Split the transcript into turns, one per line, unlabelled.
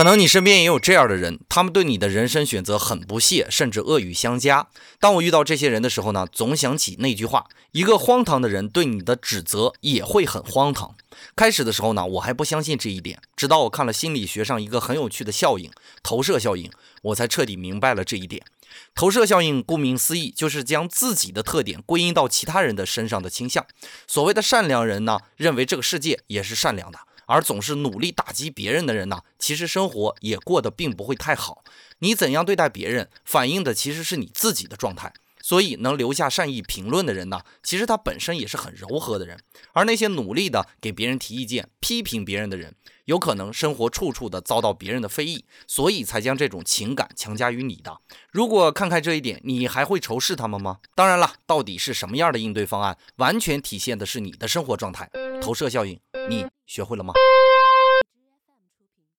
可能你身边也有这样的人，他们对你的人生选择很不屑，甚至恶语相加。当我遇到这些人的时候呢，总想起那句话：一个荒唐的人对你的指责也会很荒唐。开始的时候呢，我还不相信这一点，直到我看了心理学上一个很有趣的效应——投射效应，我才彻底明白了这一点。投射效应顾名思义，就是将自己的特点归因到其他人的身上的倾向。所谓的善良人呢，认为这个世界也是善良的。而总是努力打击别人的人呢，其实生活也过得并不会太好。你怎样对待别人，反映的其实是你自己的状态。所以，能留下善意评论的人呢，其实他本身也是很柔和的人。而那些努力的给别人提意见、批评别人的人，有可能生活处处的遭到别人的非议，所以才将这种情感强加于你的。如果看开这一点，你还会仇视他们吗？当然了，到底是什么样的应对方案，完全体现的是你的生活状态。投射效应。你学会了吗？